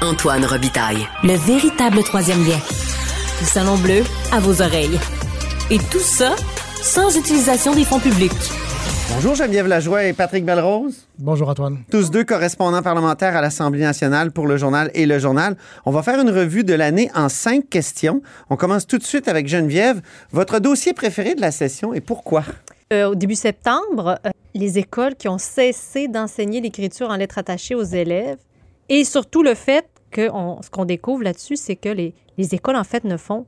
Antoine Robitaille. Le véritable troisième lien. Le Salon Bleu à vos oreilles. Et tout ça sans utilisation des fonds publics. Bonjour Geneviève Lajoie et Patrick Belrose. Bonjour Antoine. Tous deux correspondants parlementaires à l'Assemblée nationale pour le journal et le journal. On va faire une revue de l'année en cinq questions. On commence tout de suite avec Geneviève. Votre dossier préféré de la session et pourquoi? Euh, au début septembre, euh, les écoles qui ont cessé d'enseigner l'écriture en lettres attachées aux élèves et surtout le fait que on- ce qu'on découvre là-dessus, c'est que les, les écoles, en fait, ne font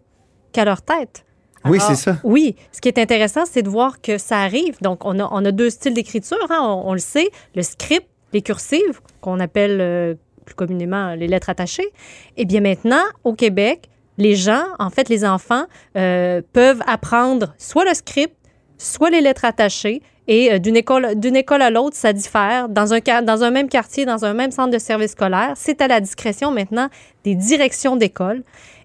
qu'à leur tête. Oui, c'est ça. Oui, ce qui est intéressant, c'est de voir que ça arrive. Donc, on a, on a deux styles d'écriture, hein, on, on le sait, le script, les cursives, qu'on appelle euh, plus communément les lettres attachées. Et bien maintenant, au Québec, les gens, en fait, les enfants, euh, peuvent apprendre soit le script, soit les lettres attachées. Et euh, d'une école, d'une école à l'autre, ça diffère. Dans un, dans un même quartier, dans un même centre de service scolaire, c'est à la discrétion maintenant des directions d'école.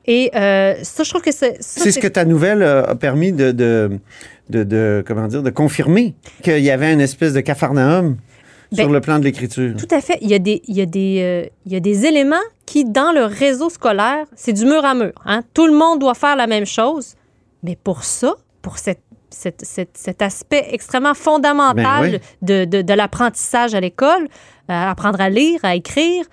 Et euh, ça, je trouve que c'est... C'est ce que ta nouvelle a permis de, de, de, de- comment dire, de confirmer qu'il y avait une espèce de capharnaüm sur Ben, le plan de l'écriture. Tout à fait. Il y a des, il y a des, euh, il y a des éléments qui, dans le réseau scolaire, c'est du mur à mur. hein. Tout le monde doit faire la même chose. Mais pour ça, pour cette, cette- cette- cet aspect extrêmement fondamental Ben oui. de, de- de l'apprentissage à l'école, euh, apprendre à lire, à écrire,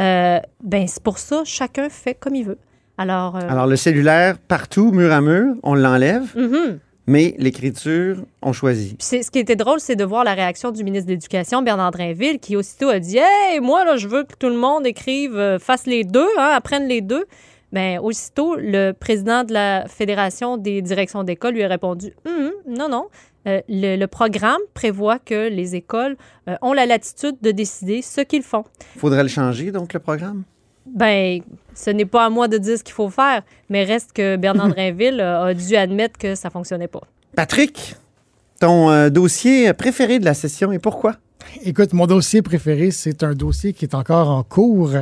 euh, ben c'est pour ça, chacun fait comme il veut. Alors, euh, Alors, le cellulaire, partout, mur à mur, on l'enlève, mhm. mais l'écriture, on choisit. Puis c'est- ce qui était drôle, c'est de voir la réaction du ministre de l'Éducation, Bernard Drinville, qui aussitôt a dit Hey, moi, là, je veux que tout le monde écrive, euh, fasse les deux, hein, apprenne les deux. Bien, aussitôt, le président de la Fédération des directions d'école lui a répondu Hum, hum, Non, non. Euh, le, le programme prévoit que les écoles euh, ont la latitude de décider ce qu'ils font. Faudrait le changer, donc, le programme? Ben, ce n'est pas à moi de dire ce qu'il faut faire, mais reste que Bernard Drinville a, a dû admettre que ça fonctionnait pas. Patrick, ton euh, dossier préféré de la session et pourquoi? Écoute, mon dossier préféré, c'est un dossier qui est encore en cours.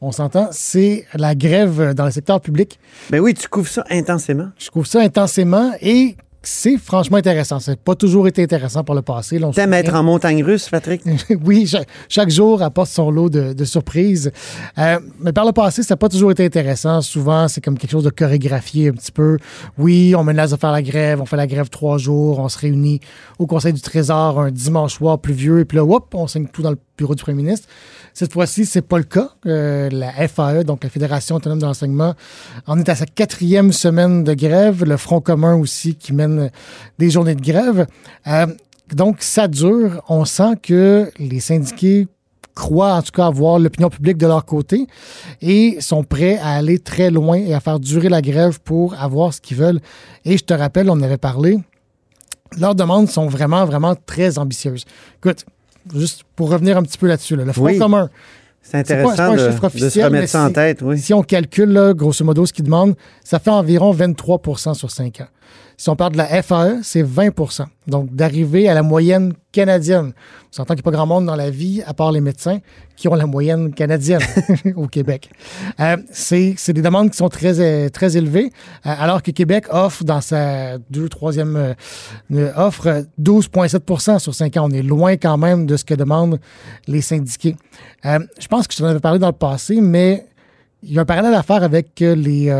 On s'entend, c'est la grève dans le secteur public. Ben oui, tu couvres ça intensément. Je trouve ça intensément et c'est franchement intéressant. Ça n'a pas toujours été intéressant pour le passé. T'aimes être en montagne russe, Patrick? oui, cha- chaque, jour apporte son lot de, de surprises. Euh, mais par le passé, ça n'a pas toujours été intéressant. Souvent, c'est comme quelque chose de chorégraphié un petit peu. Oui, on menace de faire la grève, on fait la grève trois jours, on se réunit au Conseil du Trésor un dimanche soir pluvieux, et puis là, hop, on signe tout dans le bureau du premier ministre. Cette fois-ci, c'est pas le cas. Euh, la FAE, donc la Fédération autonome de l'enseignement, en est à sa quatrième semaine de grève. Le Front commun aussi qui mène des journées de grève. Euh, donc, ça dure. On sent que les syndiqués croient en tout cas avoir l'opinion publique de leur côté et sont prêts à aller très loin et à faire durer la grève pour avoir ce qu'ils veulent. Et je te rappelle, on en avait parlé, leurs demandes sont vraiment, vraiment très ambitieuses. Écoute, juste pour revenir un petit peu là-dessus, là, le Front Oui. commun, C'est C'est pas- pas intéressant un de, chiffre de se officiel, remettre ça en tête, oui. si on calcule, là, grosso modo, ce qu'ils demandent, ça fait environ 23% sur 5 ans. Si on parle de la FAE, c'est 20% Donc, d'arriver à la moyenne canadienne. On s'entend qu'il n'y a pas grand monde dans la vie, à part les médecins, qui ont la moyenne canadienne au Québec. Euh, c'est des demandes qui sont très, euh, très élevées, euh, alors que Québec offre dans sa deux, troisième offre 12,7% sur 5 ans. On est loin quand même de ce que demandent les syndiqués. Je pense que je t'en avais parlé dans le passé, mais il y a un parallèle à faire avec les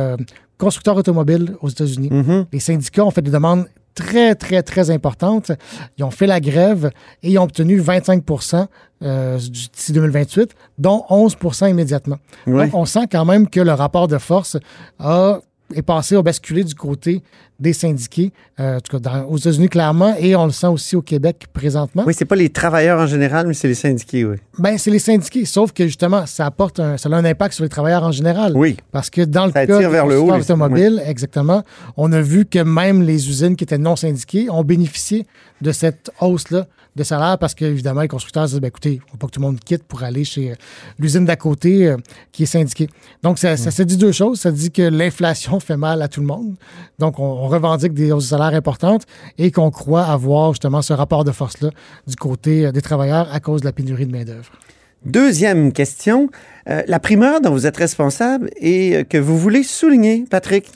constructeurs automobiles aux États-Unis. Mhm. Les syndicats ont fait des demandes très, très, très importantes. Ils ont fait la grève et ils ont obtenu 25% euh, d'ici 2028, dont 11% immédiatement. Oui. Donc, on sent quand même que le rapport de force a, est passé, a basculé du côté des syndiqués, euh, en tout cas dans- aux États-Unis clairement, et on le sent aussi au Québec présentement. Oui, c'est pas les travailleurs en général, mais c'est les syndiqués, oui. Ben, c'est les syndiqués, sauf que justement, ça apporte un, ça a un impact sur les travailleurs en général. Oui. Parce que dans le Ça cas vers le haut, automobiles, exactement, on a vu que même les usines qui étaient non syndiquées ont bénéficié de cette hausse-là de salaire parce qu'évidemment, les constructeurs se disent, ben, écoutez, il ne faut pas que tout le monde quitte pour aller chez euh, l'usine d'à côté euh, qui est syndiquée. Donc, ça, ça se dit deux choses. Ça dit que l'inflation fait mal à tout le monde. Donc, on, on revendique des hausses de salaire importantes et qu'on croit avoir justement ce rapport de force-là du côté euh, des travailleurs à cause de la pénurie de main-d'œuvre. Deuxième question. Euh, la primeur dont vous êtes responsable et euh, que vous voulez souligner, Patrick?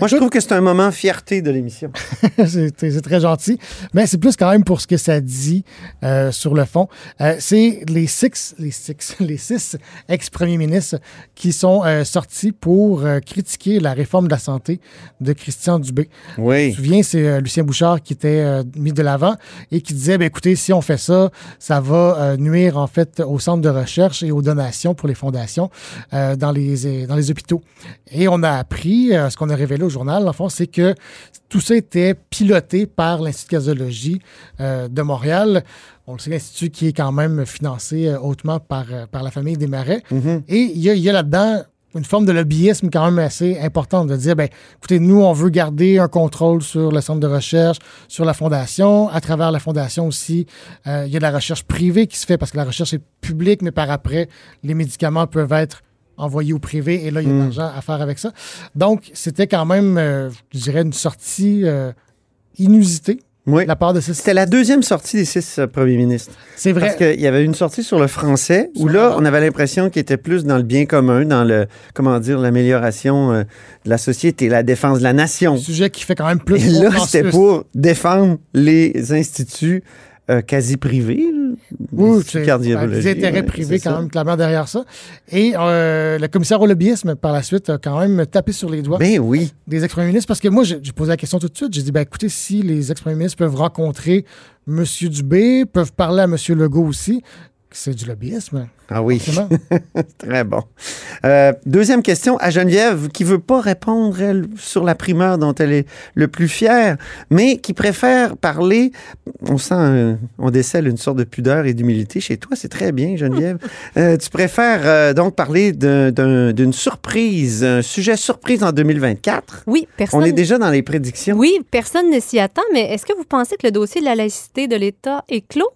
Moi, je trouve que c'est un moment fierté de l'émission. c'est très gentil. Mais c'est plus quand même pour ce que ça dit euh, sur le fond. Euh, c'est les six, les six, les six ex-premiers ministres qui sont euh, sortis pour critiquer la réforme de la santé de Christian Dubé. Je me Oui. souviens, c'est Lucien Bouchard qui était mis de l'avant et qui disait, ben, écoutez, si on fait ça, ça va nuire en fait au centre de recherche et aux donations pour les fondations dans, les, dans les hôpitaux. Et on a appris, ce qu'on a révélé au journal, en fond, c'est que tout ça était piloté par l'Institut de casologie euh, de Montréal. On le sait, l'Institut qui est quand même financé euh, hautement par, euh, par la famille des Marais. Mhm. Et il y a, a là-dedans une forme de lobbyisme quand même assez importante de dire, ben, écoutez, nous, on veut garder un contrôle sur le centre de recherche, sur la fondation. À travers la fondation aussi, euh, il y a de la recherche privée qui se fait parce que la recherche est publique, mais par après, les médicaments peuvent être envoyés au privé et là, il y a de l'argent à faire avec ça. Donc, c'était quand même, euh, je dirais, une sortie euh, inusitée Oui. de la part de ce C'était la deuxième sortie des six euh, premiers ministres. C'est vrai. Parce qu'il y avait une sortie sur le français où là, on avait l'impression qu'il était plus dans le bien commun, dans le, comment dire, l'amélioration euh, de la société, la défense de la nation. un sujet qui fait quand même plus. Et là, c'était pour défendre les instituts euh, quasi privés. Oui, c'est des intérêts privés quand ça. même clairement derrière ça. Et euh, le commissaire au lobbyisme, par la suite, a quand même tapé sur les doigts Ben oui. des ex-premiers ministres parce que moi, j'ai posé la question tout de suite. J'ai dit, ben écoutez, si les ex-premiers ministres peuvent rencontrer M. Dubé, peuvent parler à M. Legault aussi, c'est du lobbyisme. Ah oui. Très bon. Euh, deuxième question à Geneviève, qui veut pas répondre, elle, sur la primeur dont elle est le plus fière, mais qui préfère parler. On sent, un- on décèle une sorte de pudeur et d'humilité chez toi. C'est très bien, Geneviève. Euh, tu préfères euh, donc parler d'un- d'un- d'une surprise, un sujet surprise en 2024. Oui, personne. On est déjà dans les prédictions. Oui, personne ne s'y attend, mais est-ce que vous pensez que le dossier de la laïcité de l'État est clos?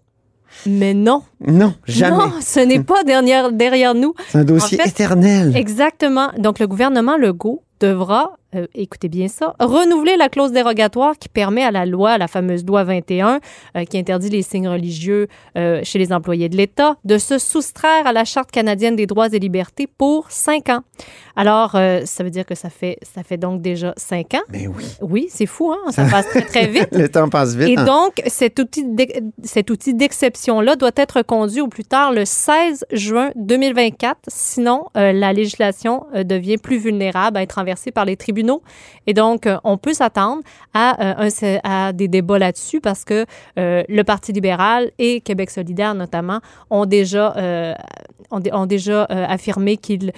Mais non. Non, jamais. Non, ce n'est pas derrière, derrière nous. C'est un dossier En fait, éternel. Exactement. Donc, le gouvernement Legault devra, euh, écoutez bien ça, renouveler la clause dérogatoire qui permet à la loi, la fameuse loi 21, euh, qui interdit les signes religieux euh, chez les employés de l'État, de se soustraire à la Charte canadienne des droits et libertés pour cinq ans. Alors, ça veut dire que ça fait, ça fait donc déjà cinq ans. Ben oui. Oui, c'est fou, hein? Ça passe très, très vite. Le temps passe vite. Et hein. donc, cet outil cet outil d'exception-là doit être conduit au plus tard le 16 juin 2024. Sinon, la législation devient plus vulnérable à être renversée par les tribunaux. Et donc, euh, on peut s'attendre à, euh, un- à des débats là-dessus parce que euh, le Parti libéral et Québec solidaire, notamment, ont déjà, ont, dé- ont déjà affirmé qu'ils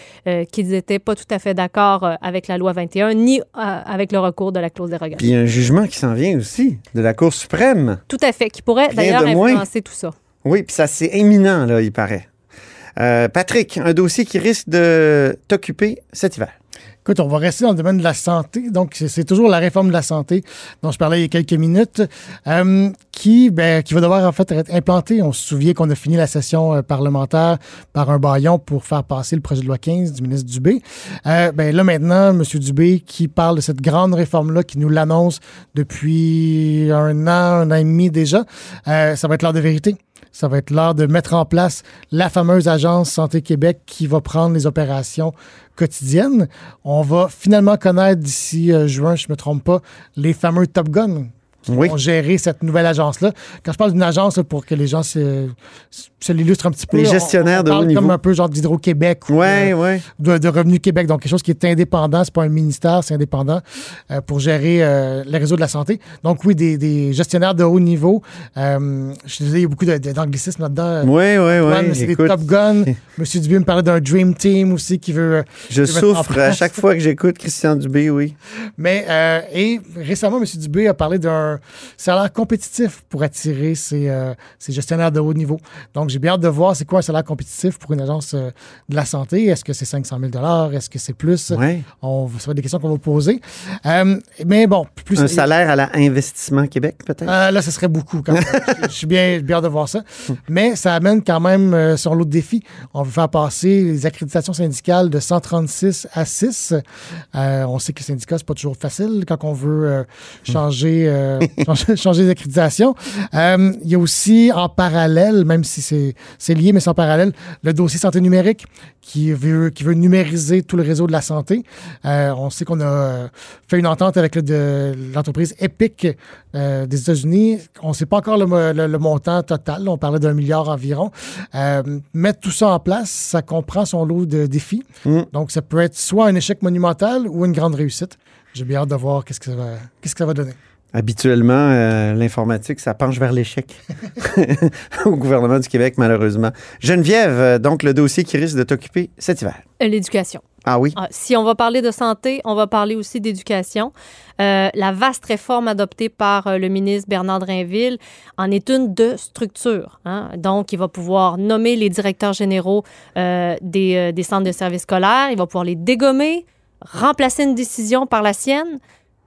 qu'ils n'étaient pas tout à fait d'accord avec la loi 21 ni avec le recours de la clause dérogatoire. Puis il y a un jugement qui s'en vient aussi de la Cour suprême. Tout à fait, qui pourrait d'ailleurs influencer tout ça. Oui, puis ça, c'est éminent, là, il paraît. Euh, Patrick, un dossier qui risque de t'occuper cet hiver. Écoute, on va rester dans le domaine de la santé. Donc, c'est toujours la réforme de la santé dont je parlais il y a quelques minutes, euh, qui, ben, qui va devoir en fait être implantée. On se souvient qu'on a fini la session euh, parlementaire par un baillon pour faire passer le projet de loi 15 du ministre Dubé. Euh, ben, là, maintenant, M. Dubé qui parle de cette grande réforme-là, qui nous l'annonce depuis un an, un an et demi déjà, euh, ça va être l'heure de vérité. Ça va être l'heure de mettre en place la fameuse agence Santé Québec qui va prendre les opérations quotidiennes. On va finalement connaître d'ici euh, juin, je ne me trompe pas, les fameux Top Gun qui Oui. vont gérer cette nouvelle agence-là. Quand je parle d'une agence, là, pour que les gens se, se l'illustrent un petit peu, Les on- gestionnaires on, de haut niveau. comme un peu genre d'Hydro-Québec ou Ouais, euh, ouais. de, de Revenu Québec, donc quelque chose qui est indépendant, c'est pas un ministère, c'est indépendant euh, pour gérer euh, les réseaux de la santé. Donc oui, des, des gestionnaires de haut niveau. Je désolé, il y a beaucoup d'anglicisme là-dedans. Top ouais. Gun, c'est des Top Gun. Monsieur Dubé me parlait d'un Dream Team aussi qui veut. je souffre à chaque fois que j'écoute Christian Dubé, oui. Mais et récemment, Monsieur Dubé a parlé d'un salaire compétitif pour attirer ces, euh, ces gestionnaires de haut niveau. Donc j'ai bien hâte de voir c'est quoi un salaire compétitif pour une agence euh, de la santé. Est-ce que c'est 500 000 Est-ce que c'est plus? Ouais. On ça va être des questions qu'on va poser. Euh, mais bon, plus Un salaire à la Investissement Québec, peut-être? Là, ce serait beaucoup quand même. je, je suis bien, bien hâte de voir ça. Mais ça amène quand même sur l'autre défi. On veut faire passer les accréditations syndicales de 136 à 6. Euh, on sait que les syndicats, c'est pas toujours facile quand on veut changer euh, changer, changer d'accréditation. Euh, il y a aussi en parallèle, même si c'est lié, mais c'est en parallèle, le dossier santé numérique qui veut, qui veut numériser tout le réseau de la santé. Euh, on sait qu'on a fait une entente avec le- l'entreprise Epic euh, des États-Unis. On ne sait pas encore le, mo- le- le montant total. On parlait d'un milliard environ. Mettre tout ça en place, ça comprend son lot de défis. Mm. Donc, ça peut être soit un échec monumental ou une grande réussite. J'ai bien hâte de voir qu'est-ce que ça va, qu'est-ce que ça va donner. Habituellement, euh, l'informatique, ça penche vers l'échec au gouvernement du Québec, malheureusement. Geneviève, euh, donc le dossier qui risque de t'occuper cet hiver. Euh, L'éducation. Ah oui? Ah, Si on va parler de santé, on va parler aussi d'éducation. Euh, la vaste réforme adoptée par euh, le ministre Bernard Drinville en est une de structure. hein. Donc, il va pouvoir nommer les directeurs généraux euh, des, euh, des centres de services scolaires. Il va pouvoir les dégommer, remplacer une décision par la sienne.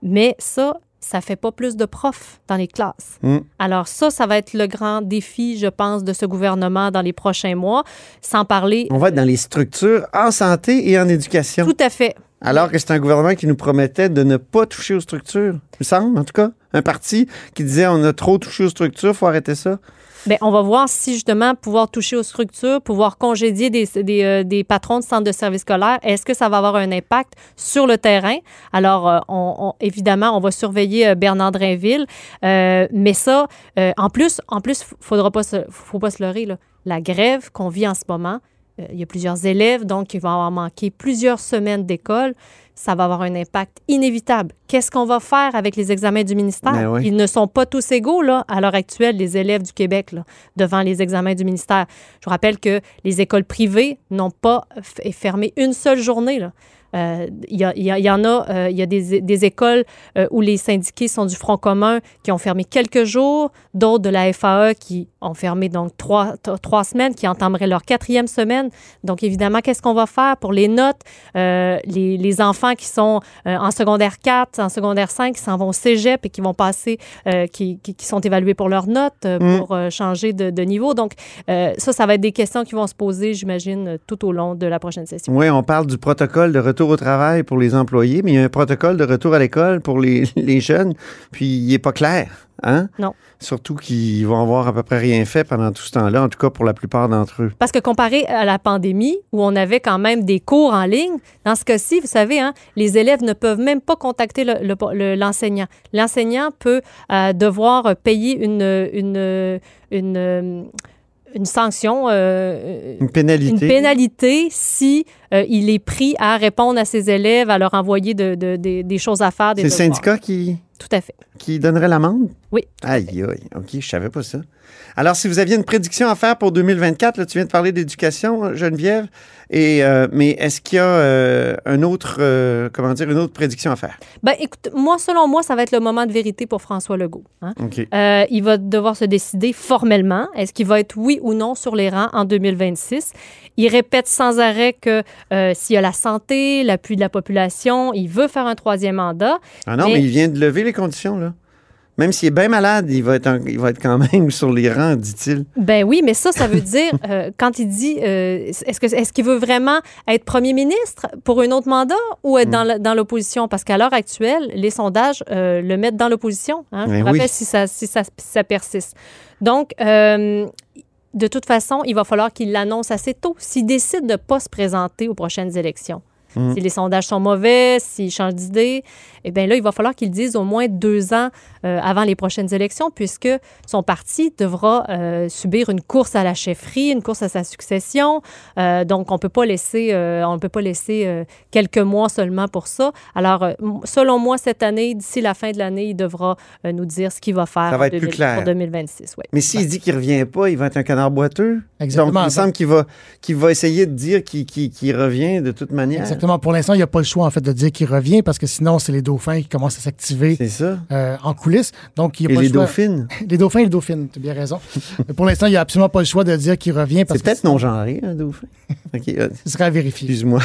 Mais ça, ça fait pas plus de profs dans les classes. Mm. Alors ça, ça va être le grand défi, je pense, de ce gouvernement dans les prochains mois, sans parler... On va être dans les structures en santé et en éducation. Tout à fait. Alors que c'est un gouvernement qui nous promettait de ne pas toucher aux structures. Il me semble, en tout cas. Un parti qui disait on a trop touché aux structures, faut arrêter ça. Bien, on va voir si justement pouvoir toucher aux structures, pouvoir congédier des, des, euh, des patrons de centres de services scolaires, est-ce que ça va avoir un impact sur le terrain? Alors, euh, évidemment, on va surveiller euh, Bernard Drinville, euh, mais ça, en plus, en plus, faudra pas se, faut pas se leurrer, la grève qu'on vit en ce moment, il y a plusieurs élèves, donc il va avoir manqué plusieurs semaines d'école. Ça va avoir un impact inévitable. Qu'est-ce qu'on va faire avec les examens du ministère? Ben oui. Ils ne sont pas tous égaux, là, à l'heure actuelle, les élèves du Québec, là, devant les examens du ministère. Je vous rappelle que les écoles privées n'ont pas fermé une seule journée, là. Euh, Il y, a- il y a- y en a, euh, il y a des, des écoles euh, où les syndiqués sont du Front commun qui ont fermé quelques jours, d'autres de la FAE qui ont fermé donc trois, trois semaines, qui entameraient leur quatrième semaine. Donc, évidemment, qu'est-ce qu'on va faire pour les notes? Euh, les, les enfants qui sont euh, en secondaire 4, en secondaire 5, qui s'en vont au cégep et qui vont passer, euh, qui, qui, qui sont évalués pour leurs notes, euh, Mm. pour euh, changer de, de niveau. Donc, euh, ça, ça va être des questions qui vont se poser, j'imagine, euh, tout au long de la prochaine session. Oui, on parle du protocole de retour au travail pour les employés, mais il y a un protocole de retour à l'école pour les, les jeunes, puis il n'est pas clair. Hein? Non. Surtout qu'ils vont avoir à peu près rien fait pendant tout ce temps-là, en tout cas pour la plupart d'entre eux. Parce que comparé à la pandémie, où on avait quand même des cours en ligne, dans ce cas-ci, vous savez, hein, les élèves ne peuvent même pas contacter le- le- le- l'enseignant. L'enseignant peut euh, devoir payer une, une, une, euh, une sanction, euh, Une pénalité. une pénalité si euh, il est pris à répondre à ses élèves, à leur envoyer de- de- des- des choses à faire. C'est le syndicat qui, Tout à fait. qui donnerait l'amende? Oui. Aïe, aïe. OK, je savais pas ça. Alors, si vous aviez une prédiction à faire pour 2024, là, tu viens de parler d'éducation, Geneviève, et, euh, mais est-ce qu'il y a euh, un autre, euh, comment dire, une autre prédiction à faire? Ben, écoute, moi, selon moi, ça va être le moment de vérité pour François Legault. hein. OK. Euh, il va devoir se décider formellement. Est-ce qu'il va être oui ou non sur les rangs en 2026? Il répète sans arrêt que euh, s'il y a la santé, l'appui de la population, il veut faire un troisième mandat. Ah non, Mais- mais il vient de lever les conditions, là. Même s'il est bien malade, il va, être en- il va être quand même sur les rangs, dit-il. Ben oui, mais ça, ça veut dire, euh, quand il dit, euh, est-ce que est-ce qu'il veut vraiment être premier ministre pour un autre mandat ou être dans la- dans l'opposition? Parce qu'à l'heure actuelle, les sondages euh, le mettent dans l'opposition. Hein? Je Ben vous rappelle oui. si, ça, si, ça, si ça persiste. Donc, euh, de toute façon, il va falloir qu'il l'annonce assez tôt. S'il décide de ne pas se présenter aux prochaines élections, Mm. si les sondages sont mauvais, s'il change d'idée, eh bien là, il va falloir qu'il le dise au moins deux ans euh, avant les prochaines élections, puisque son parti devra euh, subir une course à la chefferie, une course à sa succession. Euh, donc, on peut pas laisser, euh, on ne peut pas laisser euh, quelques mois seulement pour ça. Alors, selon moi, cette année, d'ici la fin de l'année, il devra euh, nous dire ce qu'il va faire Ça va être plus 2000 clair. pour 2026. ouais. Mais s'il dit qu'il revient pas, il va être un canard boiteux. Exactement. Donc, il semble qu'il va, qu'il va essayer de dire qu'il revient de toute manière. Exactement. Pour l'instant, il n'y a pas le choix en fait de dire qu'il revient parce que sinon, c'est les dauphins qui commencent à s'activer euh, en coulisses. Donc, il n'y a Et pas les le choix. dauphines. Les dauphins et les dauphines, tu as bien raison. Mais pour l'instant, il n'y a absolument pas le choix de dire qu'il revient C'est peut-être non-genré, un dauphin. Euh, ce serait à vérifier. Excuse-moi.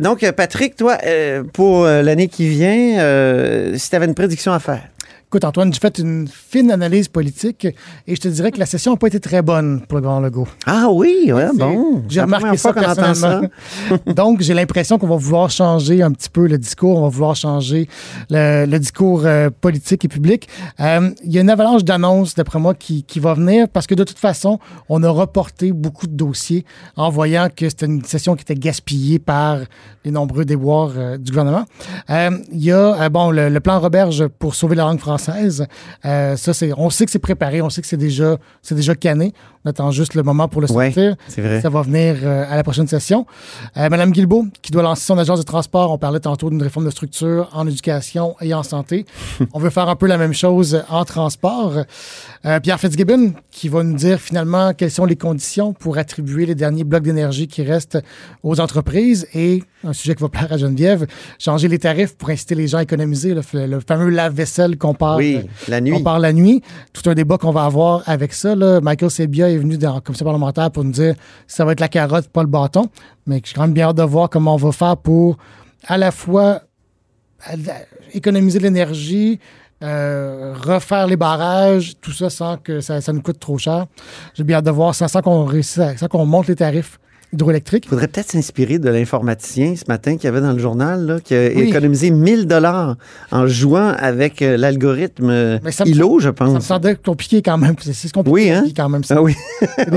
Donc, euh, Patrick, toi, euh, pour l'année qui vient, euh, si tu avais une prédiction à faire. Écoute, Antoine, j'ai fait une fine analyse politique et je te dirais que la session n'a pas été très bonne pour le grand Legault. Ah oui, ouais, bon. J'ai remarqué ça entend ça. Donc, j'ai l'impression qu'on va vouloir changer un petit peu le discours, on va vouloir changer le, le discours euh, politique et public. Euh, il y a une avalanche d'annonces, d'après moi, qui, qui, va venir parce que de toute façon, on a reporté beaucoup de dossiers en voyant que c'était une session qui était gaspillée par les nombreux déboires euh, du gouvernement. il y a, bon, le, le plan Roberge pour sauver la langue française euh, ça, c'est, on sait que c'est préparé, on sait que c'est déjà, c'est déjà canné. On attend juste le moment pour le sortir. Ça va venir euh, à la prochaine session. Euh, Madame Guilbeault, qui doit lancer son agence de transport, on parlait tantôt d'une réforme de structure en éducation et en santé. on veut faire un peu la même chose en transport. Pierre Fitzgibbon, qui va nous dire finalement quelles sont les conditions pour attribuer les derniers blocs d'énergie qui restent aux entreprises et un sujet qui va plaire à Geneviève, changer les tarifs pour inciter les gens à économiser, le, fameux lave-vaisselle qu'on parle, oui, la nuit. On parle la nuit. Tout un débat qu'on va avoir avec ça. Là. Michael Sebia est venu dans la commission parlementaire pour nous dire que ça va être la carotte, pas le bâton. Mais je suis quand même bien hâte de voir comment on va faire pour à la fois économiser l'énergie, euh, refaire les barrages, tout ça sans que ça, nous coûte trop cher. J'ai bien hâte de voir ça, sans qu'on réussisse, sans qu'on monte les tarifs hydroélectrique. Il faudrait peut-être s'inspirer de l'informaticien ce matin qui avait dans le journal, là, qui a économisé 1000 dollars en jouant avec euh, l'algorithme ILO, je pense. Ça me semblait compliqué quand même. C'est compliqué oui, hein? quand même. Ah oui.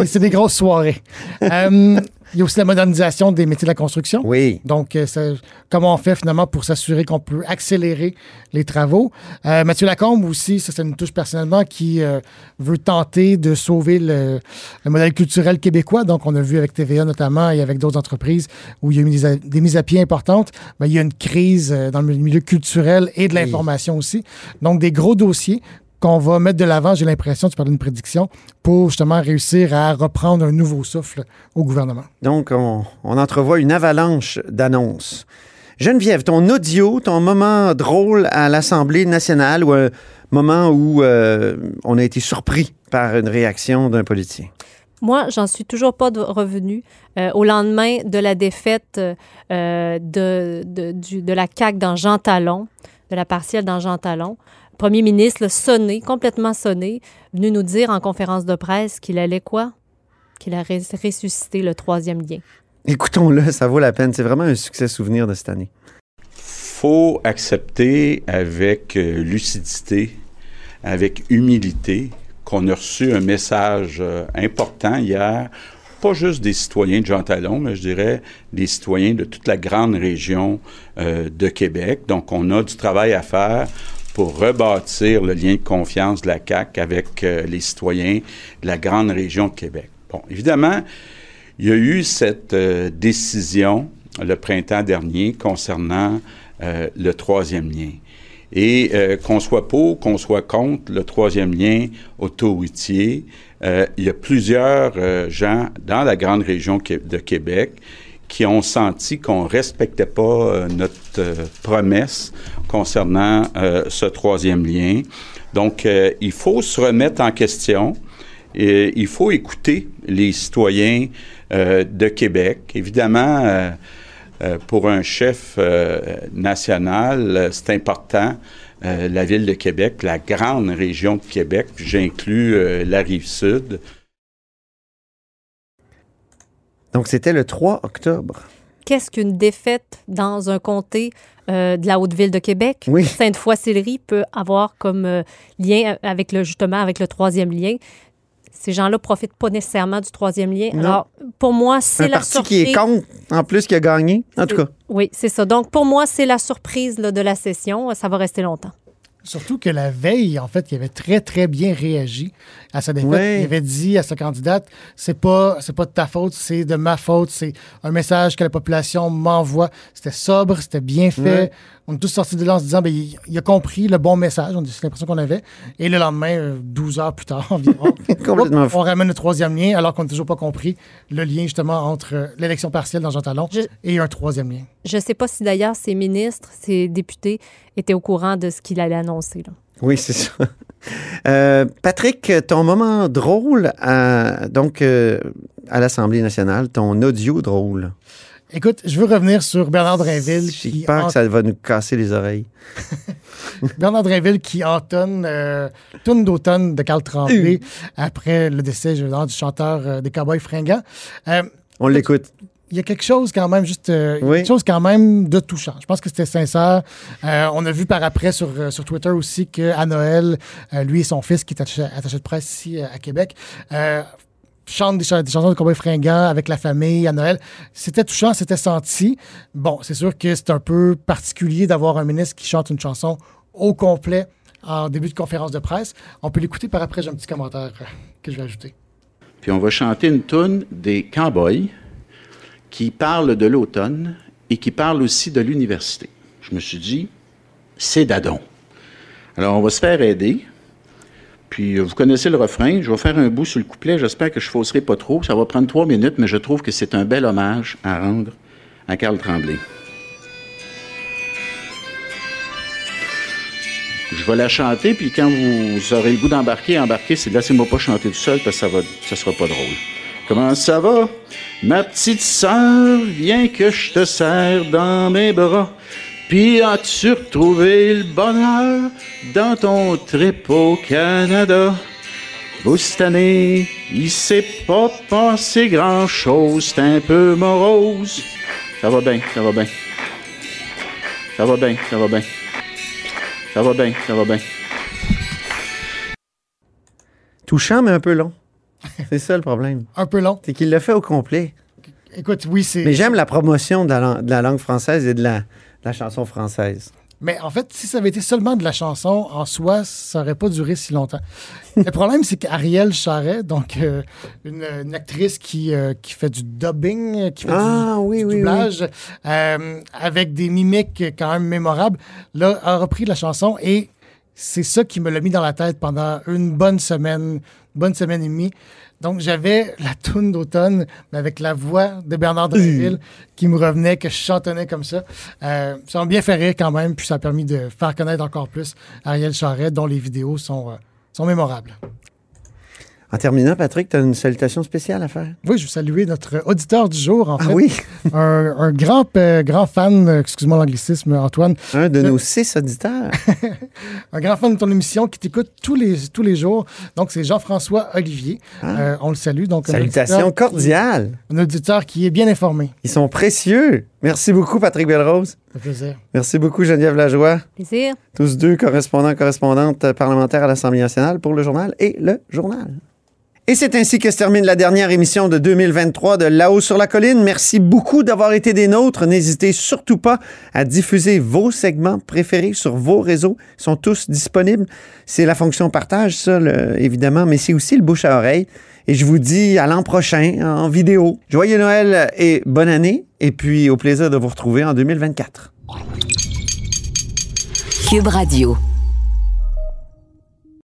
c'est des, grosses soirées. euh, il y a aussi la modernisation des métiers de la construction. Oui. Donc, euh, comment on fait finalement pour s'assurer qu'on peut accélérer les travaux? Euh, Mathieu Lacombe aussi, ça, c'est une touche personnellement qui euh, veut tenter de sauver le, modèle culturel québécois. Donc, on a vu avec TVA notamment et avec d'autres entreprises où il y a eu des, mises à pied importantes. Mais il y a une crise dans le milieu culturel et de l'information aussi. Donc, des gros dossiers qu'on va mettre de l'avant, j'ai l'impression, tu parles d'une prédiction, pour justement réussir à reprendre un nouveau souffle au gouvernement. Donc, on, entrevoit une avalanche d'annonces. Geneviève, ton audio, ton moment drôle à l'Assemblée nationale ou un moment où euh, on a été surpris par une réaction d'un politicien? Moi, j'en suis toujours pas revenu. Euh, au lendemain de la défaite euh, de, de, de, la CAQ dans Jean Talon, de la partielle dans Jean Talon, premier ministre, sonné, complètement sonné, venu nous dire en conférence de presse qu'il allait quoi? Qu'il a ressuscité le troisième lien. Écoutons-le, ça vaut la peine. C'est vraiment un succès souvenir de cette année. faut accepter avec euh, lucidité, avec humilité, qu'on a reçu un message euh, important hier, pas juste des citoyens de Jean Talon, mais je dirais des citoyens de toute la grande région euh, de Québec. Donc, on a du travail à faire pour rebâtir le lien de confiance de la CAC avec euh, les citoyens de la grande région de Québec. Bon, évidemment, il y a eu cette euh, décision le printemps dernier concernant euh, le troisième lien. Et qu'on soit pour, qu'on soit contre le troisième lien autoroutier, il y a plusieurs gens dans la grande région de Québec qui ont senti qu'on ne respectait pas euh, notre euh, promesse concernant euh, ce troisième lien. Donc, il faut se remettre en question. Et il faut écouter les citoyens de Québec. Évidemment, pour un chef national, c'est important. la ville de Québec, la grande région de Québec, j'inclus la rive sud, donc, c'était le 3 octobre. Qu'est-ce qu'une défaite dans un comté euh, de la Haute-Ville de Québec? Oui. Sainte-Foy-Sillery peut avoir comme euh, lien avec le, justement, avec le troisième lien. Ces gens-là profitent pas nécessairement du troisième lien. Alors, pour moi, c'est la parti qui est contre, en plus, qui a gagné, en tout cas. Oui, c'est ça. Donc, pour moi, c'est la surprise de la session. Ça va rester longtemps. Surtout que la veille, en fait, il avait très, très bien réagi à sa défaite. Il avait dit à sa candidate c'est pas, c'est pas de ta faute, c'est de ma faute. C'est un message que la population m'envoie. C'était sobre, c'était bien fait. On est tous sortis de là en se disant ben, il, a compris le bon message. C'est l'impression qu'on avait. Et le lendemain, 12 euh, heures plus tard environ, on ramène le troisième lien alors qu'on n'a toujours pas compris le lien justement entre euh, l'élection partielle dans Jean Talon et un troisième lien. Je ne sais pas si d'ailleurs ces ministres, ces députés étaient au courant de ce qu'il allait annoncer. Oui, c'est ça. Euh, Patrick, ton moment drôle à, donc, à l'Assemblée nationale, ton audio drôle. Écoute, je veux revenir sur Bernard Drinville. J'ai peur en- que ça va nous casser les oreilles. Bernard Drinville qui entonne euh, Tourne d'automne de Carl Tremblay après le décès je dire, du chanteur euh, des Cowboys fringants. Euh, On l'écoute. il y a quelque chose quand même, juste euh, Oui. quelque chose quand même de touchant. Je pense que c'était sincère. Euh, on a vu par après sur, euh, sur Twitter aussi qu'à Noël, euh, lui et son fils, qui est attaché, attaché de presse ici euh, à Québec, chantent des, cha- des chansons de cowboy fringants avec la famille à Noël. C'était touchant, c'était senti. Bon, c'est sûr que c'est un peu particulier d'avoir un ministre qui chante une chanson au complet en début de conférence de presse. On peut l'écouter par après, j'ai un petit commentaire que je vais ajouter. Puis on va chanter une toune des cowboys qui parle de l'automne et qui parle aussi de l'université. Je me suis dit, c'est dadon. Alors on va se faire aider. Puis euh, vous connaissez le refrain? Je vais faire un bout sur le couplet. J'espère que je fausserai pas trop. Ça va prendre trois minutes, mais je trouve que c'est un bel hommage à rendre à Carl Tremblay. Je vais la chanter, puis quand vous aurez le goût d'embarquer, embarquez, c'est laissez-moi pas chanter tout seul parce que ça va, sera pas drôle. Comment ça va? Ma petite sœur, viens que je te serre dans mes bras. Puis as-tu retrouvé le bonheur dans ton trip au Canada? Vous, cette année, il s'est pas passé grand-chose, c'est un peu morose. Ça va bien, ça va bien. Ça va bien, ça va bien. Ça va bien, ça va bien. Touchant, mais un peu long. C'est ça le problème. Un peu long. C'est qu'il l'a fait au complet. Écoute, oui, c'est... Mais j'aime la promotion de la, de la langue française et de la, la chanson française. Mais en fait, si ça avait été seulement de la chanson en soi, ça n'aurait pas duré si longtemps. Le problème, c'est qu'Ariel Charret, donc euh, une, une actrice qui, euh, qui fait du dubbing, qui fait Ah, du, oui, du oui, doublage, euh, avec des mimiques quand même mémorables, là, a repris la chanson et c'est ça qui me l'a mis dans la tête pendant une bonne semaine, bonne semaine et demie. Donc, j'avais la toune d'automne, mais avec la voix de Bernard Drinville qui me revenait, que je chantonnais comme ça. Euh, ça m'a bien fait rire quand même, puis ça a permis de faire connaître encore plus Ariel Charret, dont les vidéos sont, euh, sont mémorables. En terminant, Patrick, tu as une salutation spéciale à faire? Oui, je veux saluer notre auditeur du jour, en Ah fait. oui, Un, un grand, euh, grand fan, euh, excuse-moi l'anglicisme, Antoine, un de nos six auditeurs. un grand fan de ton émission qui t'écoute tous les, tous les jours. Donc, c'est Jean-François Olivier. Euh, on le salue. Donc, un Salutations auditeur qui- cordiales. Un auditeur qui est bien informé. Ils sont précieux. Merci beaucoup, Patrick Belrose. Fait plaisir. Merci beaucoup, Geneviève Lajoie. Plaisir. Tous deux correspondants, correspondantes parlementaires à l'Assemblée nationale pour le journal et le journal. Et c'est ainsi que se termine la dernière émission de 2023 de Là-haut sur la colline. Merci beaucoup d'avoir été des nôtres. N'hésitez surtout pas à diffuser vos segments préférés sur vos réseaux. Ils sont tous disponibles. C'est la fonction partage, ça, évidemment, mais c'est aussi le bouche à oreille. Et je vous dis à l'an prochain en vidéo. Joyeux Noël et bonne année. Et puis au plaisir de vous retrouver en 2024. Cube Radio.